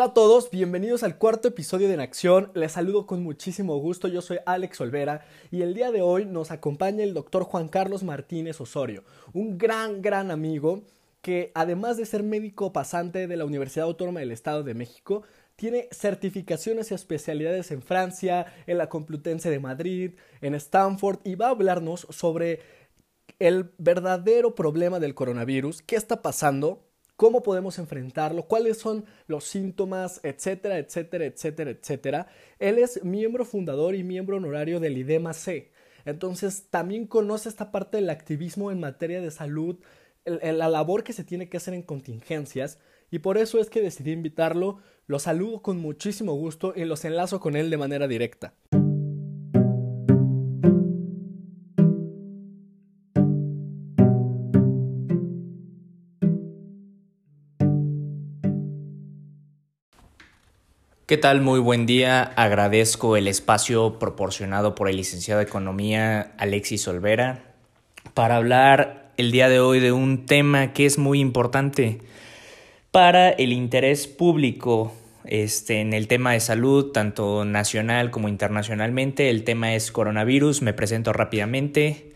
Hola a todos, bienvenidos al cuarto episodio de En Acción. Les saludo con muchísimo gusto, yo soy Alex Olvera y el día de hoy nos acompaña el doctor Juan Carlos Martínez Osorio, un gran, gran amigo que además de ser médico pasante de la Universidad Autónoma del Estado de México, tiene certificaciones y especialidades en Francia, en la Complutense de Madrid, en Stanford y va a hablarnos sobre el verdadero problema del coronavirus, qué está pasando, cómo podemos enfrentarlo, cuáles son los síntomas, etcétera, etcétera, etcétera, etcétera. Él es miembro fundador y miembro honorario del IDEMA C. Entonces también conoce esta parte del activismo en materia de salud, la labor que se tiene que hacer en contingencias y por eso es que decidí invitarlo. Lo saludo con muchísimo gusto y los enlazo con él de manera directa. ¿Qué tal? Muy buen día. Agradezco el espacio proporcionado por el licenciado de Economía Alexis Olvera para hablar el día de hoy de un tema que es muy importante para el interés público este, en el tema de salud, tanto nacional como internacionalmente. El tema es coronavirus. Me presento rápidamente.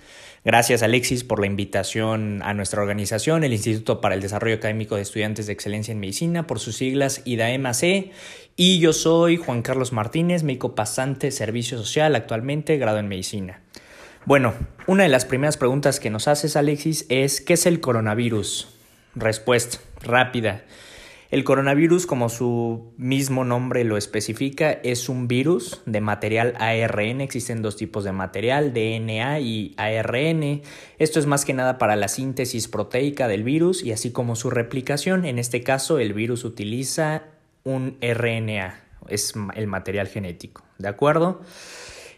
Gracias Alexis por la invitación a nuestra organización, el Instituto para el Desarrollo Académico de Estudiantes de Excelencia en Medicina, por sus siglas IDAEMAC. Y yo soy Juan Carlos Martínez, médico pasante Servicio Social, actualmente grado en Medicina. Bueno, una de las primeras preguntas que nos haces Alexis es ¿qué es el coronavirus? Respuesta rápida. El coronavirus, como su mismo nombre lo especifica, es un virus de material ARN. Existen dos tipos de material, DNA y ARN. Esto es más que nada para la síntesis proteica del virus y así como su replicación. En este caso, el virus utiliza un RNA, es el material genético. ¿De acuerdo?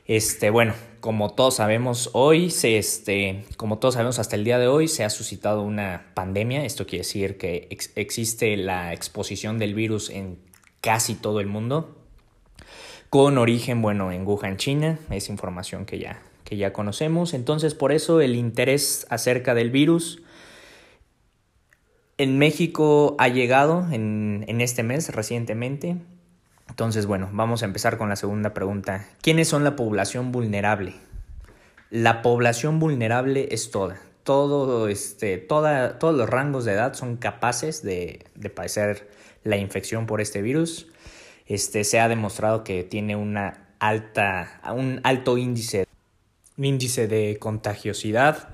Este, bueno, como todos sabemos hoy, se, este, como todos sabemos hasta el día de hoy, se ha suscitado una pandemia. Esto quiere decir que existe la exposición del virus en casi todo el mundo, con origen, bueno, en Wuhan, China. Es información que ya, que ya conocemos. Entonces, por eso el interés acerca del virus. En México ha llegado en, en este mes recientemente entonces, bueno, vamos a empezar con la segunda pregunta. ¿Quiénes son la población vulnerable? La población vulnerable es toda. Todo, este, toda, todos los rangos de edad son capaces de, de padecer la infección por este virus. Este, se ha demostrado que tiene una alta, un alto índice, índice de contagiosidad,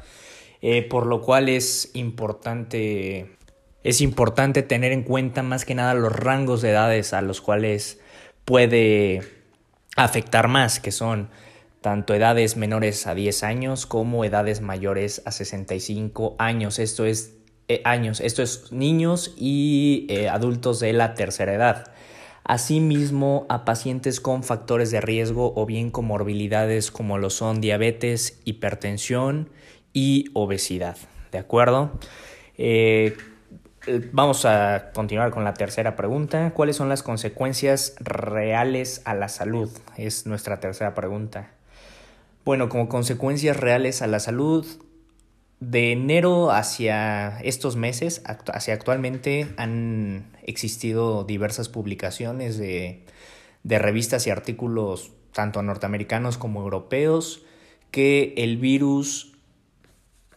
eh, por lo cual es importante, es importante tener en cuenta más que nada los rangos de edades a los cuales puede afectar más, que son tanto edades menores a 10 años como edades mayores a 65 años. Esto es eh, años, esto es niños y eh, adultos de la tercera edad. Asimismo, a pacientes con factores de riesgo o bien comorbilidades como lo son diabetes, hipertensión y obesidad. ¿De acuerdo? Eh, vamos a continuar con la tercera pregunta. ¿Cuáles son las consecuencias reales a la salud? Es nuestra tercera pregunta. Bueno, como consecuencias reales a la salud, de enero hacia estos meses, hacia actualmente, han existido diversas publicaciones de, de revistas y artículos, tanto norteamericanos como europeos, que el virus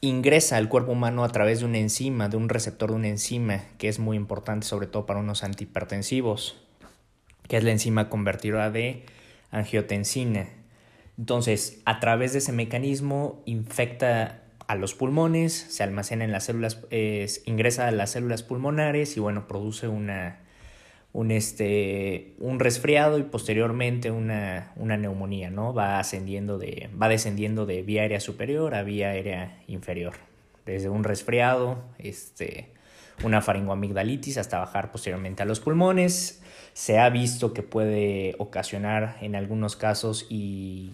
ingresa al cuerpo humano a través de una enzima, de un receptor de una enzima, que es muy importante sobre todo para unos antihipertensivos, que es la enzima convertidora de angiotensina. Entonces, a través de ese mecanismo infecta a los pulmones, se almacena en las células, ingresa a las células pulmonares y bueno, produce una, un, este, un resfriado y posteriormente una, una, neumonía, ¿no? Va ascendiendo de, va descendiendo de vía aérea superior a vía aérea inferior. Desde un resfriado, este, una faringoamigdalitis hasta bajar posteriormente a los pulmones. Se ha visto que puede ocasionar en algunos casos y,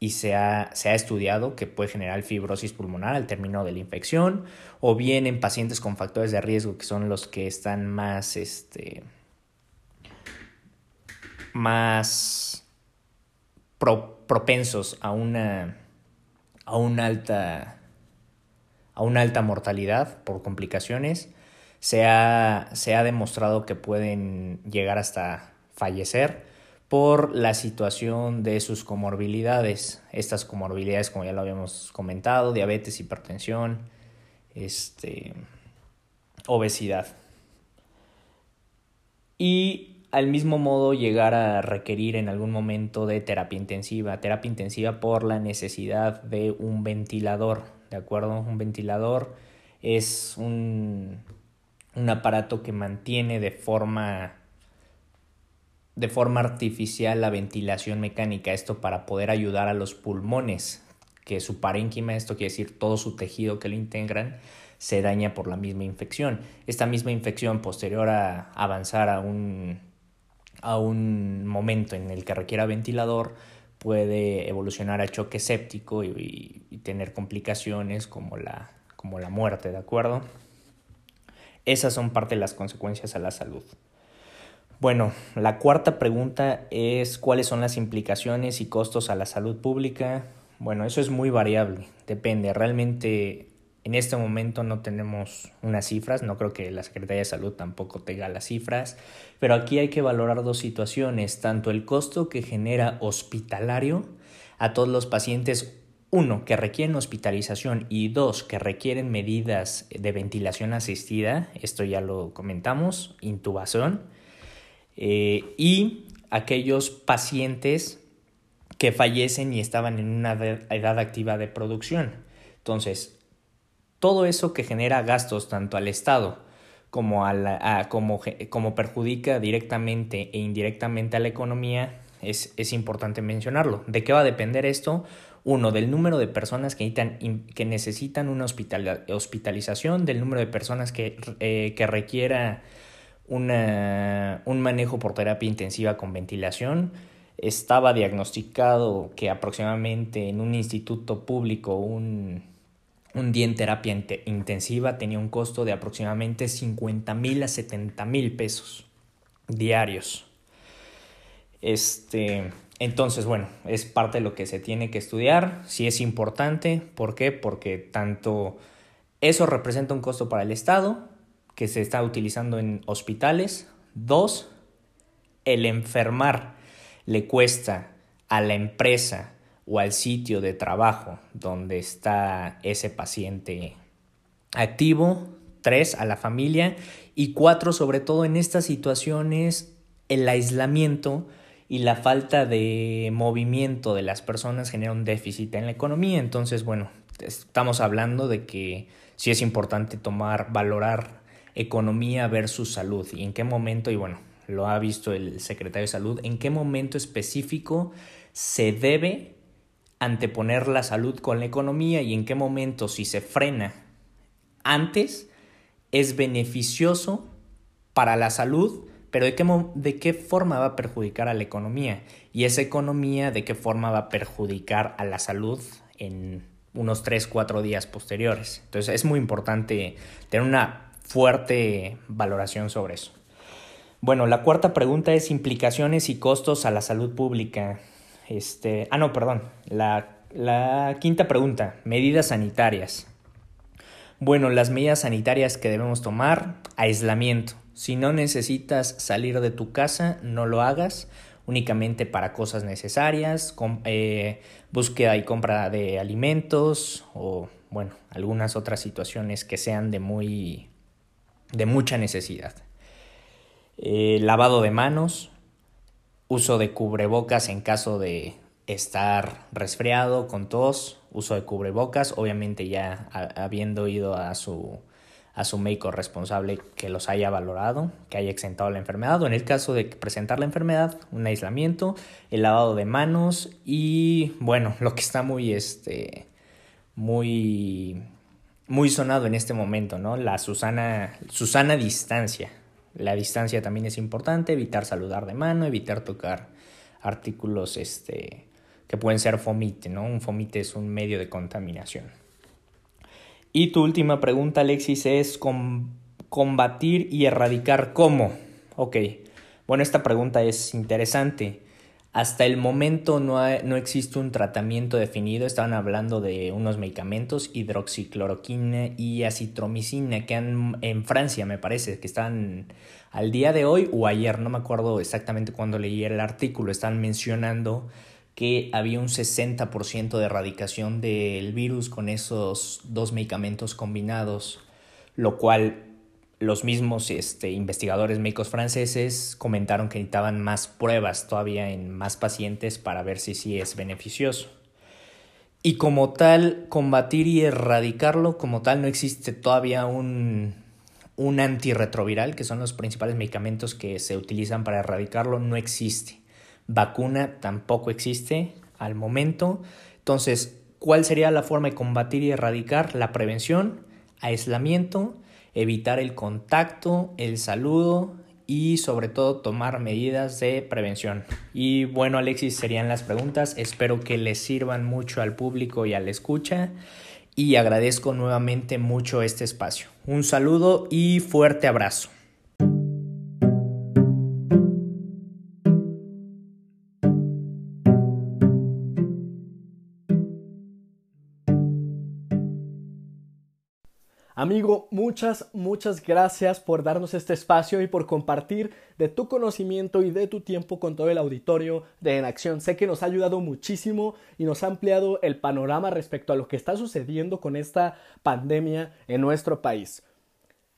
y se, ha, se ha estudiado que puede generar fibrosis pulmonar al término de la infección o bien en pacientes con factores de riesgo que son los que están más... Este, más propensos a una, a una alta a una alta mortalidad por complicaciones, se ha, se ha demostrado que pueden llegar hasta fallecer por la situación de sus comorbilidades. Estas comorbilidades, como ya lo habíamos comentado, diabetes, hipertensión, este, obesidad. Y al mismo modo llegar a requerir en algún momento de terapia intensiva. Terapia intensiva por la necesidad de un ventilador, ¿de acuerdo? Un ventilador es un, un aparato que mantiene de forma de forma artificial la ventilación mecánica, esto para poder ayudar a los pulmones, que su parénquima, esto quiere decir todo su tejido que lo integran, se daña por la misma infección. Esta misma infección posterior a avanzar a un, a un momento en el que requiera ventilador puede evolucionar a choque séptico y, tener complicaciones como la, como la muerte, ¿de acuerdo? Esas son parte de las consecuencias a la salud. Bueno, la cuarta pregunta es cuáles son las implicaciones y costos a la salud pública. Bueno, eso es muy variable, depende. Realmente en este momento no tenemos unas cifras, no creo que la Secretaría de Salud tampoco tenga las cifras, pero aquí hay que valorar dos situaciones, tanto el costo que genera hospitalario a todos los pacientes uno, que requieren hospitalización y dos, que requieren medidas de ventilación asistida, esto ya lo comentamos, intubación, eh, y aquellos pacientes que fallecen y estaban en una edad activa de producción. Entonces, todo eso que genera gastos tanto al Estado como, a como, como perjudica directamente e indirectamente a la economía, es, es importante mencionarlo. ¿De qué va a depender esto? Uno, del número de personas que necesitan, que necesitan una hospitalización, del número de personas que, eh, que requiera una, un manejo por terapia intensiva con ventilación. Estaba diagnosticado que aproximadamente en un instituto público un, un día en terapia intensiva tenía un costo de aproximadamente 50 mil a 70 mil pesos diarios. Este, entonces, bueno, es parte de lo que se tiene que estudiar, si es importante, ¿por qué? Porque tanto eso representa un costo para el Estado, que se está utilizando en hospitales, dos, el enfermar le cuesta a la empresa o al sitio de trabajo donde está ese paciente activo, tres, a la familia y cuatro, sobre todo en estas situaciones, el aislamiento y la falta de movimiento de las personas genera un déficit en la economía. Entonces, bueno, estamos hablando de que sí es importante tomar, valorar economía versus salud y en qué momento, y bueno, lo ha visto el secretario de salud, en qué momento específico se debe anteponer la salud con la economía y en qué momento si se frena antes es beneficioso para la salud pero ¿de qué, ¿de qué forma va a perjudicar a la economía? Y esa economía, ¿de qué forma va a perjudicar a la salud en unos 3, 4 días posteriores? Entonces es muy importante tener una fuerte valoración sobre eso. Bueno, la cuarta pregunta es implicaciones y costos a la salud pública. Este, ah, no, perdón. La, la quinta pregunta, medidas sanitarias. Bueno, las medidas sanitarias que debemos tomar, aislamiento. Si no necesitas salir de tu casa, no lo hagas únicamente para cosas necesarias, eh, búsqueda y compra de alimentos o bueno, algunas otras situaciones que sean de muy de mucha necesidad. Eh, lavado de manos, uso de cubrebocas en caso de estar resfriado con tos, uso de cubrebocas, obviamente ya habiendo ido a su a su médico responsable que los haya valorado, que haya exentado la enfermedad, o en el caso de presentar la enfermedad, un aislamiento, el lavado de manos y bueno, lo que está muy este muy muy sonado en este momento, ¿no? La Susana Susana distancia. La distancia también es importante, evitar saludar de mano, evitar tocar artículos este que pueden ser fomite, ¿no? Un fomite es un medio de contaminación. Y tu última pregunta, Alexis, es combatir y erradicar cómo. Ok, bueno, esta pregunta es interesante. Hasta el momento no, no, existe un tratamiento definido. Estaban hablando de unos medicamentos, hidroxicloroquina y acitromicina, que han, en Francia me parece, que están al día de hoy o ayer, no me acuerdo exactamente cuando leí el artículo, están mencionando que había un 60% de erradicación del virus con esos dos medicamentos combinados, lo cual los mismos este, investigadores médicos franceses comentaron que necesitaban más pruebas todavía en más pacientes para ver si sí es beneficioso. Y como tal, combatir y erradicarlo, como tal, no existe todavía un, un antirretroviral, que son los principales medicamentos que se utilizan para erradicarlo, no existe. Vacuna tampoco existe al momento. Entonces, ¿cuál sería la forma de combatir y erradicar? La prevención, aislamiento, evitar el contacto, el saludo y sobre todo tomar medidas de prevención. Y bueno, Alexis, serían las preguntas. Espero que les sirvan mucho al público y al escucha y agradezco nuevamente mucho este espacio. Un saludo y fuerte abrazo. Amigo, muchas, muchas gracias por darnos este espacio y por compartir de tu conocimiento y de tu tiempo con todo el auditorio de En Acción. Sé que nos ha ayudado muchísimo y nos ha ampliado el panorama respecto a lo que está sucediendo con esta pandemia en nuestro país.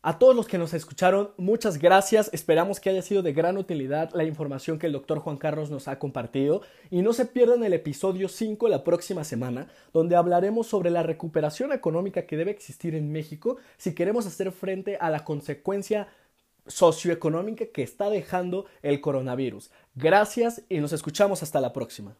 A todos los que nos escucharon, muchas gracias. Esperamos que haya sido de gran utilidad la información que el doctor Juan Carlos nos ha compartido. Y no se pierdan el episodio 5 la próxima semana, donde hablaremos sobre la recuperación económica que debe existir en México si queremos hacer frente a la consecuencia socioeconómica que está dejando el coronavirus. Gracias y nos escuchamos hasta la próxima.